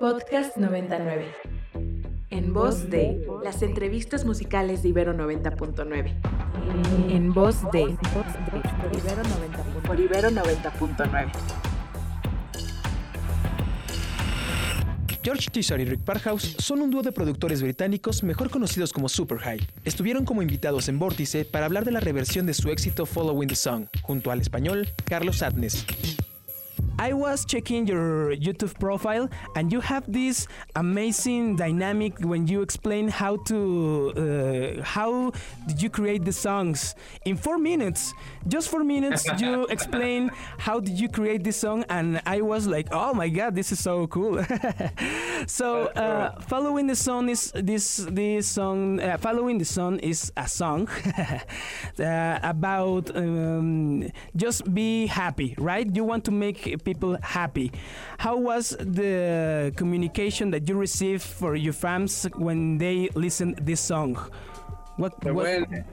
Podcast 99. En voz de las entrevistas musicales de Ibero 90.9. En voz de Ibero 90.9. Por Ibero 90.9. George Tissot y Rick Parkhouse son un dúo de productores británicos mejor conocidos como Super High. Estuvieron como invitados en Vórtice para hablar de la reversión de su éxito Following the Song, junto al español Carlos Adnes. I was checking your YouTube profile, and you have this amazing dynamic when you explain how to uh, how did you create the songs in four minutes. Just four minutes, you explain how did you create this song, and I was like, oh my god, this is so cool. so uh, following the song is this this song. Uh, following the song is a song uh, about um, just be happy, right? You want to make people happy. How was the communication that you received for your fans when they listened this song? What, what when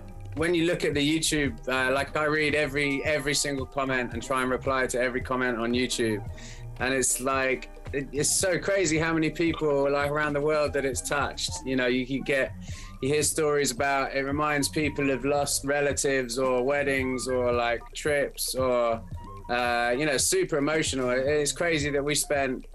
when you look at the YouTube, uh, like I read every every single comment and try and reply to every comment on YouTube, and it's like it, it's so crazy how many people like around the world that it's touched. You know, you can get you hear stories about it reminds people of lost relatives or weddings or like trips or uh, you know, super emotional. It's crazy that we spent,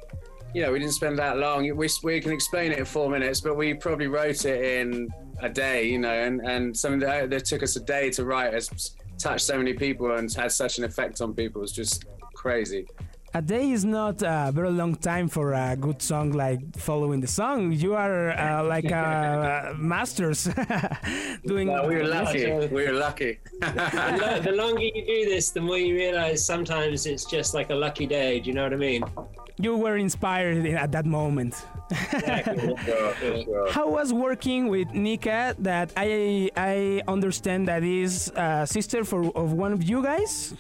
you know, we didn't spend that long. We, we can explain it in four minutes, but we probably wrote it in a day, you know, and, and something that, that took us a day to write has touched so many people and had such an effect on people. It's just crazy a day is not a very long time for a good song like following the song. You are uh, like uh, masters doing. No, we're lucky. We're lucky. the longer you do this, the more you realize sometimes it's just like a lucky day. Do you know what I mean? You were inspired at that moment. How was working with Nika? That I I understand that is a sister for of one of you guys.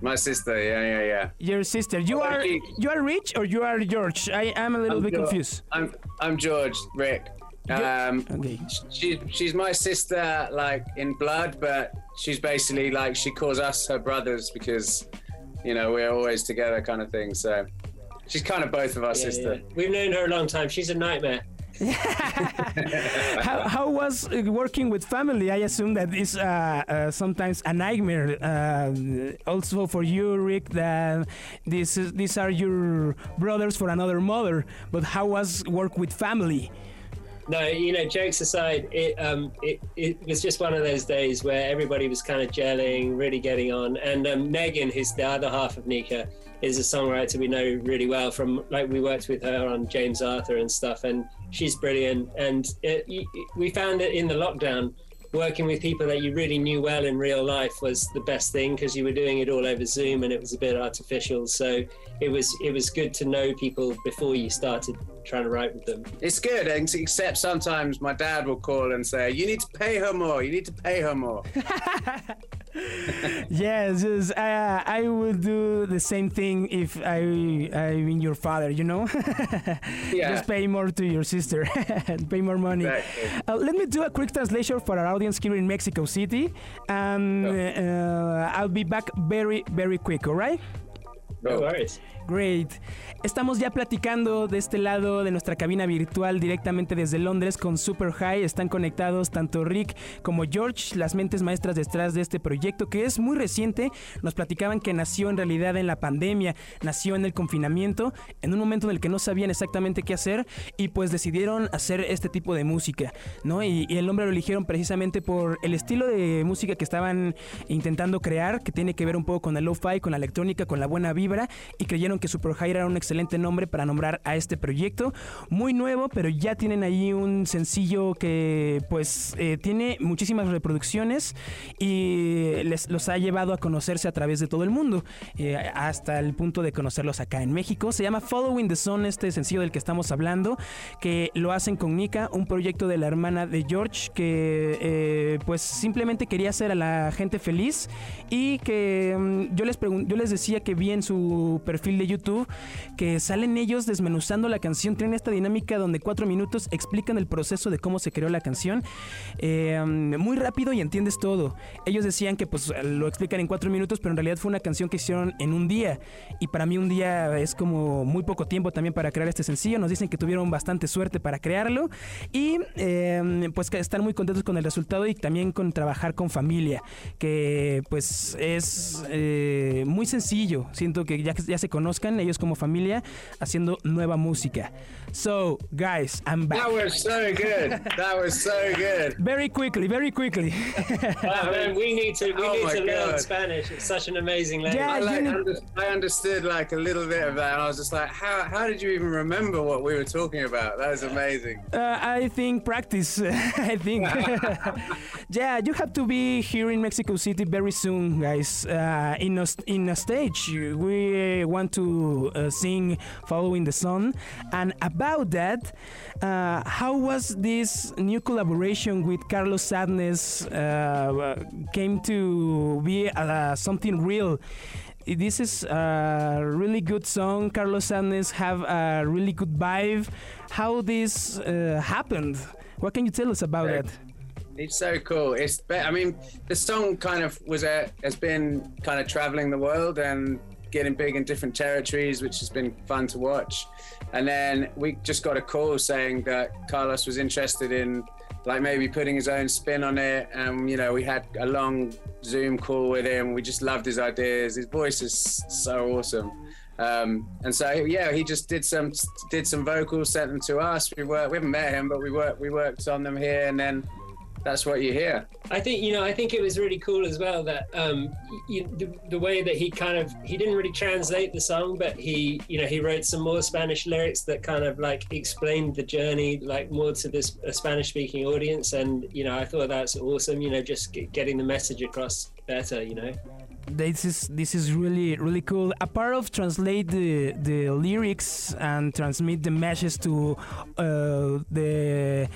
My sister, yeah, yeah, yeah. Your sister. You are you are rich or you are George? I am a little I'm bit George. confused. I'm I'm George Rick. Um, okay. She she's my sister, like in blood, but she's basically like she calls us her brothers because, you know, we're always together, kind of thing. So, she's kind of both of our yeah, sister. Yeah. We've known her a long time. She's a nightmare. how, how was working with family? I assume that is uh, uh, sometimes a nightmare. Uh, also for you, Rick, that this is, these are your brothers for another mother. But how was work with family? No, you know, jokes aside, it um, it, it was just one of those days where everybody was kind of gelling, really getting on. And um, Megan, who's the other half of Nika, is a songwriter we know really well from like we worked with her on James Arthur and stuff, and she's brilliant. And it, we found it in the lockdown working with people that you really knew well in real life was the best thing because you were doing it all over Zoom and it was a bit artificial. So it was it was good to know people before you started trying to write with them. It's good, except sometimes my dad will call and say, "You need to pay her more. You need to pay her more." yes, yes uh, I would do the same thing if I I mean your father, you know. yeah. Just pay more to your sister, pay more money. Exactly. Uh, let me do a quick translation for our audience here in Mexico City, and uh, I'll be back very very quick. All right. No worries. Great. Estamos ya platicando de este lado de nuestra cabina virtual directamente desde Londres con Super High. Están conectados tanto Rick como George, las mentes maestras detrás de este proyecto que es muy reciente. Nos platicaban que nació en realidad en la pandemia, nació en el confinamiento, en un momento en el que no sabían exactamente qué hacer y pues decidieron hacer este tipo de música, ¿no? Y, el nombre lo eligieron precisamente por el estilo de música que estaban intentando crear, que tiene que ver un poco con el lo-fi, con la electrónica, con la buena vibra y creyeron que Super High era un excelente nombre para nombrar a este proyecto. Muy nuevo, pero ya tienen ahí un sencillo que pues eh, tiene muchísimas reproducciones y les los ha llevado a conocerse a través de todo el mundo, eh, hasta el punto de conocerlos acá en México. Se llama Following the Sun, este sencillo del que estamos hablando, que lo hacen con Nika, un proyecto de la hermana de George que eh, pues simplemente quería hacer a la gente feliz y que mm, yo les yo les decía que vi en su perfil de YouTube que salen ellos desmenuzando la canción. Tienen esta dinámica donde cuatro minutos explican el proceso de cómo se creó la canción. Eh, muy rápido y entiendes todo. Ellos decían que pues lo explican en cuatro minutos, pero en realidad fue una canción que hicieron en un día. Y para mí un día es como muy poco tiempo también para crear este sencillo. Nos dicen que tuvieron bastante suerte para crearlo. Y eh, pues que están muy contentos con el resultado y también con trabajar con familia. Que pues es eh, muy sencillo. Siento que ya, ya se conozcan ellos como familia haciendo nueva música. So, guys, I'm back. That was so good. That was so good. Very quickly, very quickly. wow, man, we need to we Oh need my to learn Spanish. It's such an amazing language. Yeah, I, like, you know- under- I understood like a little bit of that, and I was just like, "How how did you even remember what we were talking about? That was amazing." Uh, I think practice. I think. yeah, you have to be here in Mexico City very soon, guys. Uh, in a in a stage, we want to uh, sing "Following the Sun." And about that, uh, how was this new collaboration with Carlos Sadness uh, came to be uh, something real? this is a really good song. Carlos Sadness have a really good vibe. How this uh, happened? What can you tell us about it? It's so cool. It's I mean, the song kind of was a has been kind of traveling the world and getting big in different territories, which has been fun to watch. And then we just got a call saying that Carlos was interested in like maybe putting his own spin on it. And you know, we had a long Zoom call with him. We just loved his ideas. His voice is so awesome. Um, and so yeah, he just did some did some vocals, sent them to us. We worked. We haven't met him, but we worked we worked on them here, and then that's what you hear. I think you know. I think it was really cool as well that um, you, the, the way that he kind of he didn't really translate the song, but he you know he wrote some more Spanish lyrics that kind of like explained the journey like more to this Spanish speaking audience, and you know I thought that's awesome. You know, just get, getting the message across better. You know. This is this is really really cool. A part of translate the the lyrics and transmit the message to uh, the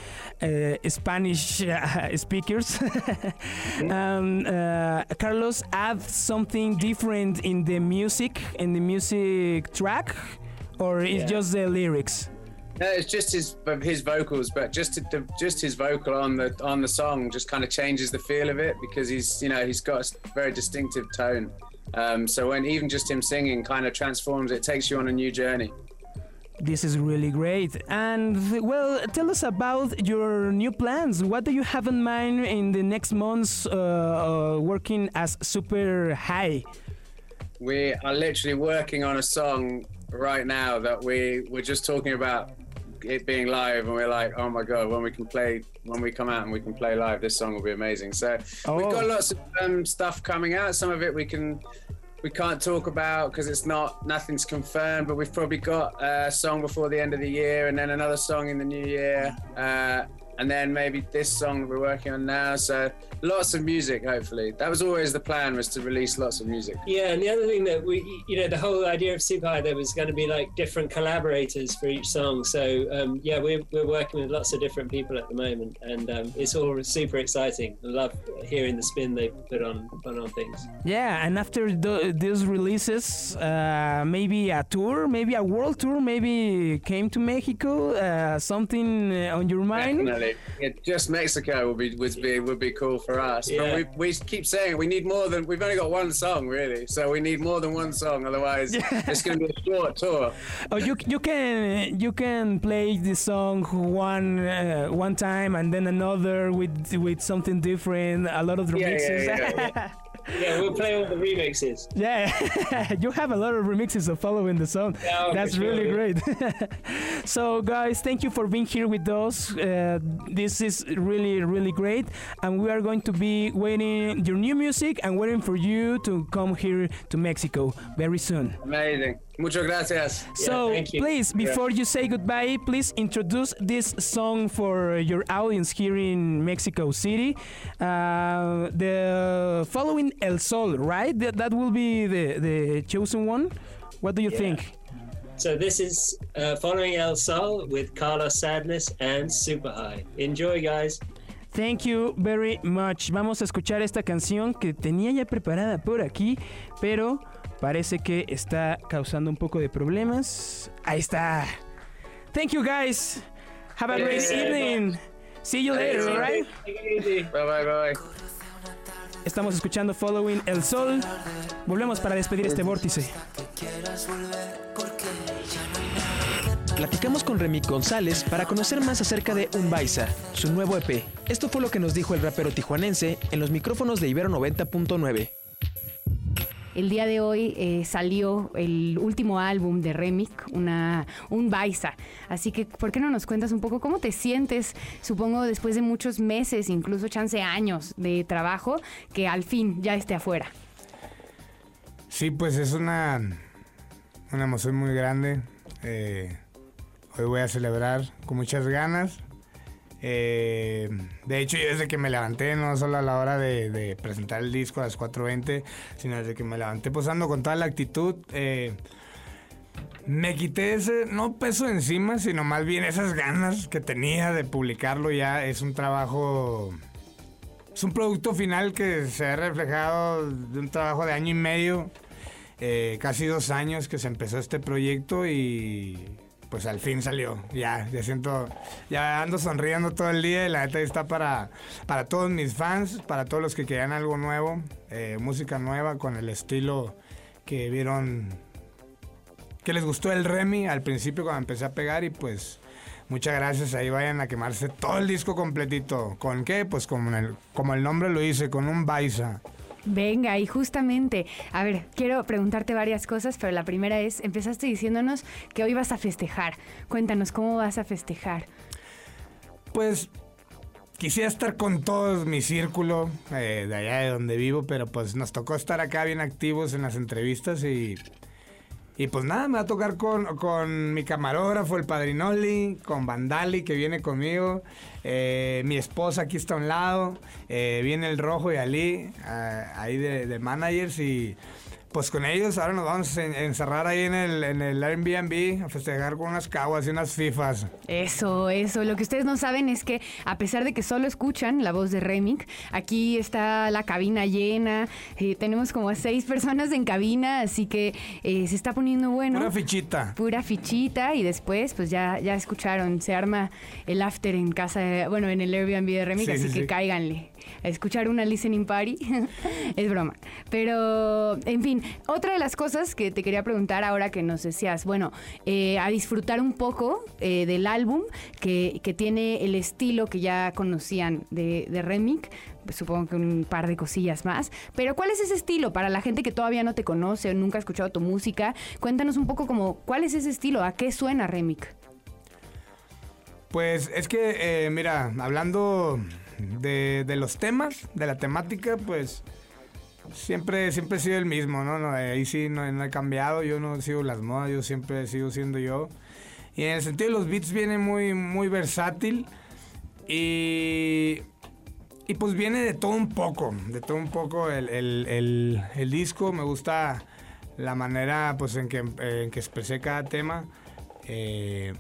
uh, Spanish uh, speakers. um, Carlos add something different in the music in the music track, or it's just the lyrics. No, it's just his his vocals, but just the, just his vocal on the on the song just kind of changes the feel of it because he's you know he's got a very distinctive tone. Um, so when even just him singing kind of transforms it, takes you on a new journey. This is really great. And well, tell us about your new plans. What do you have in mind in the next months uh, uh, working as Super High? We are literally working on a song right now that we we're just talking about it being live, and we're like, oh my god, when we can play, when we come out and we can play live, this song will be amazing. So we've got Oh. lots of um, stuff coming out. Some of it we can we can't talk about because it's not nothing's confirmed. But we've probably got a song before the end of the year, and then another song in the new year, uh, and then maybe this song that we're working on now. So lots of music, hopefully. That was always the plan was to release lots of music. Yeah, and the other thing that we, you know, the whole idea of Super High, there was going to be like different collaborators for each song. So um, yeah, we're, we're working with lots of different people at the moment, and um, it's all super exciting. I love hearing the spin they put on put on things. Yeah, and after the, these releases, uh, maybe a tour, maybe a world tour, maybe came to Mexico. Uh, something uh, on your mind? Definitely, it, just Mexico would be would be would be cool for us. Yeah. But we, we keep saying we need more than we've only got one song really, so we need more than one song. Otherwise, it's going to be a short tour. Oh, you you can you can play the song one uh, one time and then another with with something different. A lot of Yeah, yeah, remixes. yeah, we'll play all the remixes. Yeah, you have a lot of remixes of following the song. Yeah, That's really great. so, guys, thank you for being here with us. Uh, this is really, really great, and we are going to be waiting your new music and waiting for you to come here to Mexico very soon. Amazing. Muchas gracias. So, thank you. please, before you say goodbye, please introduce this song for your audience here in Mexico City. Uh, the following El Sol, right? That, that will be the, the chosen one. What do you Yeah. think? So this is uh, following El Sol with Carlos Sadness and Super High. Enjoy, guys. Thank you very much. Vamos a escuchar esta canción que tenía ya preparada por aquí, pero Parece que está causando un poco de problemas. Ahí está. Thank you guys. Have a great evening. See you later, alright? Bye bye bye. Estamos escuchando Following el Sol. Volvemos para despedir este vórtice. Platicamos con Remy González para conocer más acerca de Umbaisa, su nuevo EP. Esto fue lo que nos dijo el rapero tijuanense en los micrófonos de Ibero 90.9. El día de hoy eh, salió el último álbum de Remic, una, un Baisa. Así que, ¿por qué no nos cuentas un poco cómo te sientes, supongo, después de muchos meses, incluso chance años de trabajo, que al fin ya esté afuera? Sí, pues es una, una emoción muy grande. Eh, hoy voy a celebrar con muchas ganas. Eh, de hecho, yo desde que me levanté, no solo a la hora de, presentar el disco a las 4.20, sino desde que me levanté posando con toda la actitud, eh, me quité ese, no peso encima, sino más bien esas ganas que tenía de publicarlo ya. Es un trabajo, es un producto final que se ha reflejado de un trabajo de año y medio, eh, casi dos años que se empezó este proyecto y pues al fin salió. Ya, ya siento, ya ando sonriendo todo el día y la neta está para, para todos mis fans, para todos los que querían algo nuevo, eh, música nueva con el estilo que vieron, que les gustó el Remy al principio cuando empecé a pegar y pues muchas gracias, ahí vayan a quemarse todo el disco completito. ¿Con qué? Pues como el, como el nombre lo dice, con un Baisa. Venga, y justamente, a ver, quiero preguntarte varias cosas, pero la primera es, empezaste diciéndonos que hoy vas a festejar. Cuéntanos, ¿cómo vas a festejar? Pues quisiera estar con todo mi círculo eh, de allá de donde vivo, pero pues nos tocó estar acá bien activos en las entrevistas y, y pues nada, me va a tocar con, con mi camarógrafo, el Padrinoli, con Vandali que viene conmigo, eh, mi esposa aquí está a un lado, eh, viene el Rojo y Ali, eh, ahí de, de managers y pues con ellos ahora nos vamos a en- encerrar ahí en el, en el Airbnb a festejar con unas caguas y unas fifas. Eso, eso. Lo que ustedes no saben es que a pesar de que solo escuchan la voz de Remic, aquí está la cabina llena. eh, tenemos como a seis personas en cabina, así que eh, se está poniendo bueno. Una fichita. Pura fichita y después, pues ya, ya escucharon, se arma el after en casa, de- bueno, en el Airbnb de Remic, Sí, así sí, que sí. cáiganle a escuchar una listening party. es broma. Pero, en fin, otra de las cosas que te quería preguntar ahora que nos decías, bueno, eh, a disfrutar un poco eh, del álbum que, que tiene el estilo que ya conocían de, de pues, Supongo que un par de cosillas más. Pero, ¿cuál es ese estilo para la gente que todavía no te conoce o nunca ha escuchado tu música? Cuéntanos un poco como, ¿cuál es ese estilo? ¿A qué suena Remic? Pues es que, eh, mira, hablando de, de los temas, de la temática, pues siempre, siempre he sido el mismo, ¿no? No, ahí sí no, no he cambiado, yo no sigo las modas, yo siempre sigo siendo yo. Y en el sentido de los beats viene muy, muy versátil y, y pues viene de todo un poco, de todo un poco el, el- el- el disco, me gusta la manera pues en que, en que expresé cada tema. Eh,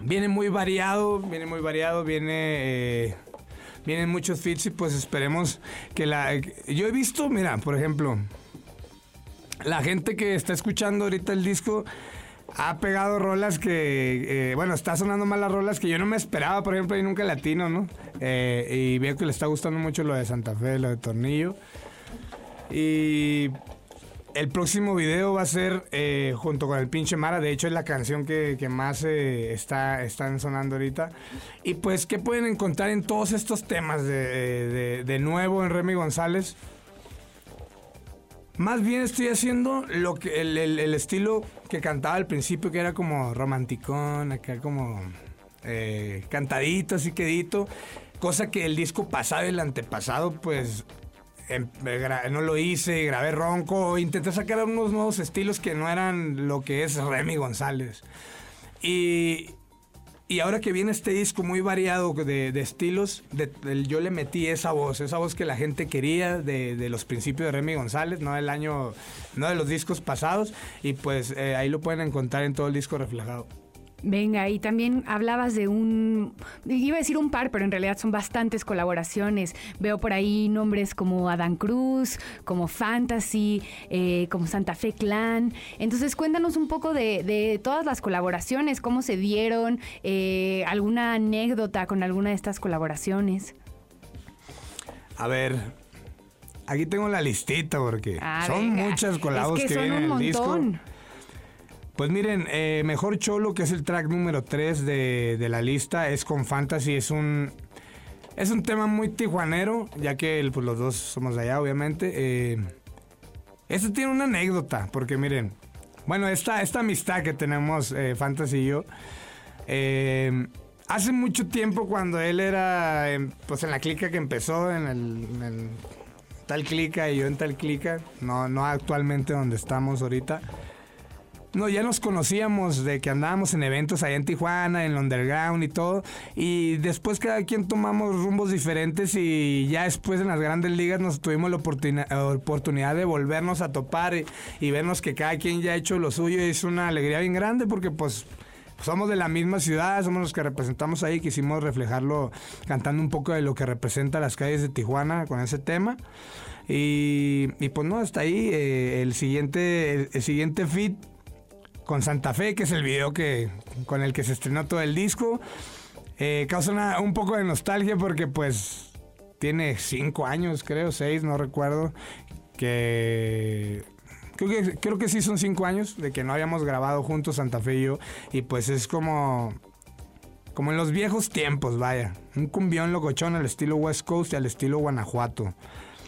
Viene muy variado, viene muy variado, viene... eh, vienen muchos feats y pues esperemos que la... Yo he visto, mira, por ejemplo, la gente que está escuchando ahorita el disco ha pegado rolas que, eh, bueno, está sonando más las rolas que yo no me esperaba, por ejemplo, y nunca latino, ¿no? Eh, y veo que le está gustando mucho lo de Santa Fe, lo de Tornillo. Y el próximo video va a ser eh, junto con el pinche Mara. De hecho, es la canción que, más eh, está, están sonando ahorita. Y pues, ¿qué pueden encontrar en todos estos temas de, nuevo en Remy González? Más bien estoy haciendo lo que el, estilo que cantaba al principio, que era como romanticón, acá como eh, cantadito, así quedito. Cosa que el disco pasado y el antepasado, pues no lo hice, grabé ronco, intenté sacar unos nuevos estilos que no eran lo que es Remy González. Y, y ahora que viene este disco muy variado de, de estilos, yo le metí esa voz, esa voz que la gente quería de, de los principios de Remy González, no del año, no de los discos pasados, y pues eh, ahí lo pueden encontrar en todo el disco reflejado. Venga, y también hablabas de un, iba a decir un par, pero en realidad son bastantes colaboraciones. Veo por ahí nombres como Adán Cruz, como Fantasy, eh, como Santa Fe Clan. Entonces cuéntanos un poco de, todas las colaboraciones, cómo se dieron, eh, alguna anécdota con alguna de estas colaboraciones. A ver, aquí tengo la listita porque ah, son muchas colaboraciones que, vienen en el disco. Pues miren, eh, Mejor Cholo, que es el track número 3 de, la lista, es con Fantasy, es un... Es un tema muy tijuanero, ya que pues, los dos somos de allá, obviamente. Eh, esto tiene una anécdota, porque miren, bueno, esta, esta amistad que tenemos eh, Fantasy y yo, eh, hace mucho tiempo cuando él era pues en la clica que empezó, en el, tal clica y yo en tal clica, no, no actualmente donde estamos ahorita. No, ya nos conocíamos de que andábamos en eventos allá en Tijuana, en el underground y todo. Y después cada quien tomamos rumbos diferentes y ya después en las grandes ligas nos tuvimos la oportunidad de volvernos a topar y, vernos que cada quien ya ha hecho lo suyo. Y es una alegría bien grande porque pues somos de la misma ciudad, somos los que representamos ahí, quisimos reflejarlo cantando un poco de lo que representa las calles de Tijuana con ese tema. Y, pues no, hasta ahí eh, el siguiente, el siguiente fit con Santa Fe, que es el video que, con el que se estrenó todo el disco. Eh, causa un poco de nostalgia porque pues tiene cinco años, creo, seis, no recuerdo, que creo que, creo que sí son cinco años de que no habíamos grabado juntos Santa Fe y yo. Y pues es como, como en los viejos tiempos, vaya. Un cumbión locochón al estilo West Coast y al estilo Guanajuato.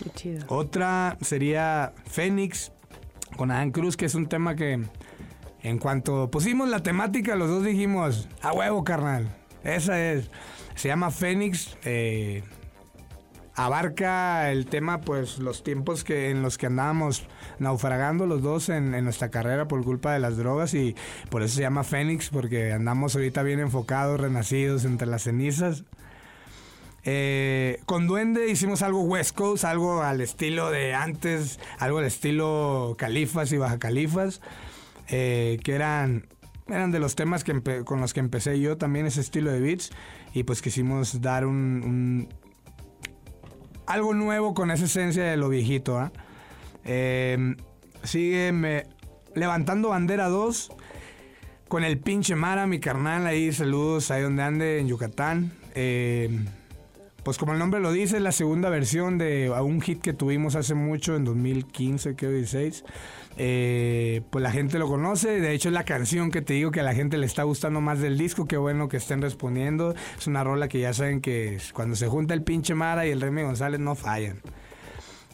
Qué chido. Otra sería Fénix con Adán Cruz, que es un tema que en cuanto pusimos la temática, los dos dijimos, a huevo, carnal. Esa es. Se llama Fénix. Eh, abarca el tema, pues, los tiempos que, en los que andábamos naufragando los dos en, nuestra carrera por culpa de las drogas y por eso se llama Fénix, porque andamos ahorita bien enfocados, renacidos entre las cenizas. Eh, con Duende hicimos algo West Coast, algo al estilo de antes, algo al estilo Califas y Baja Califas. Eh, que eran, eran de los temas que con los que empecé yo también ese estilo de beats y pues quisimos dar un, algo nuevo con esa esencia de lo viejito. Em, sigue levantando bandera 2 con el pinche Mara, mi carnal ahí, saludos ahí donde ande en Yucatán. Em, pues como el nombre lo dice, es la segunda versión de un hit que tuvimos hace mucho, en 2015, creo, 16. Eh, pues la gente lo conoce. De hecho, es la canción que te digo que a la gente le está gustando más del disco. Qué bueno que estén respondiendo. Es una rola que ya saben que cuando se junta el pinche Mara y el Remy González no fallan.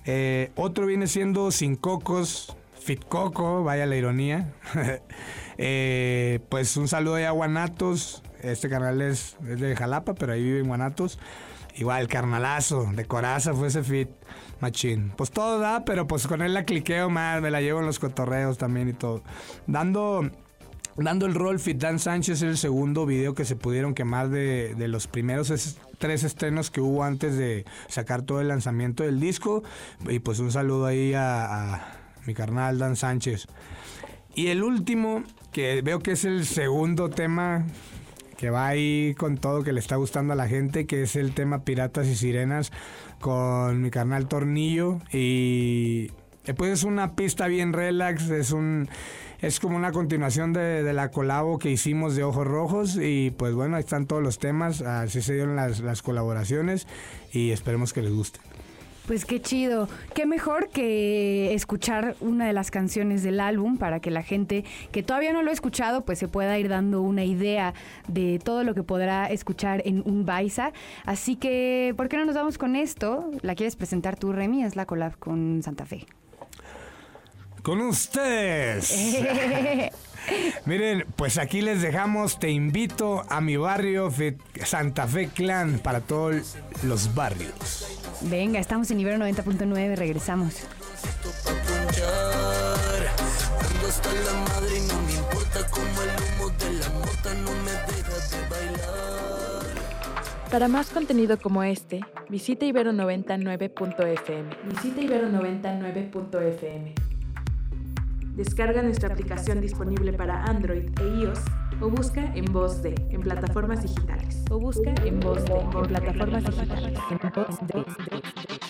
Eh, otro viene siendo Sin Cocos, Fit Coco, vaya la ironía. Eh, pues un saludo a Guanatos. Este canal es, es, de Jalapa, pero ahí vive en Guanatos. Igual, carnalazo, de coraza fue ese fit. Machín. Pues todo da, pero pues con él la cliqueo más, me la llevo en los cotorreos también y todo. Dando, dando el rol, Dan Sánchez es el segundo video que se pudieron quemar de, de los primeros tres estrenos que hubo antes de sacar todo el lanzamiento del disco. Y pues un saludo ahí a mi carnal Dan Sánchez. Y el último, que veo que es el segundo tema que va ahí con todo que le está gustando a la gente, que es el tema Piratas y Sirenas con mi canal Tornillo y pues es una pista bien relax, es un es como una continuación de, de, la colabo que hicimos de Ojos Rojos y pues bueno, ahí están todos los temas, así se dieron las, las colaboraciones y esperemos que les guste. Pues qué chido. Qué mejor que escuchar una de las canciones del álbum para que la gente que todavía no lo ha escuchado pues se pueda ir dando una idea de todo lo que podrá escuchar en un Baisa. Así que, ¿por qué no nos vamos con esto? ¿La quieres presentar tú, Remy? Es la collab con Santa Fe. Con ustedes. Miren, pues aquí les dejamos, te invito a mi barrio Santa Fe Clan para todos los barrios. Venga, estamos en nivel 90.9, regresamos. Para más contenido como este, visita ibero99.fm. Visita ibero99.fm. Descarga nuestra aplicación disponible para Android e iOS o busca En Voz de en plataformas digitales. O busca En Voz de en plataformas digitales. En Voz de.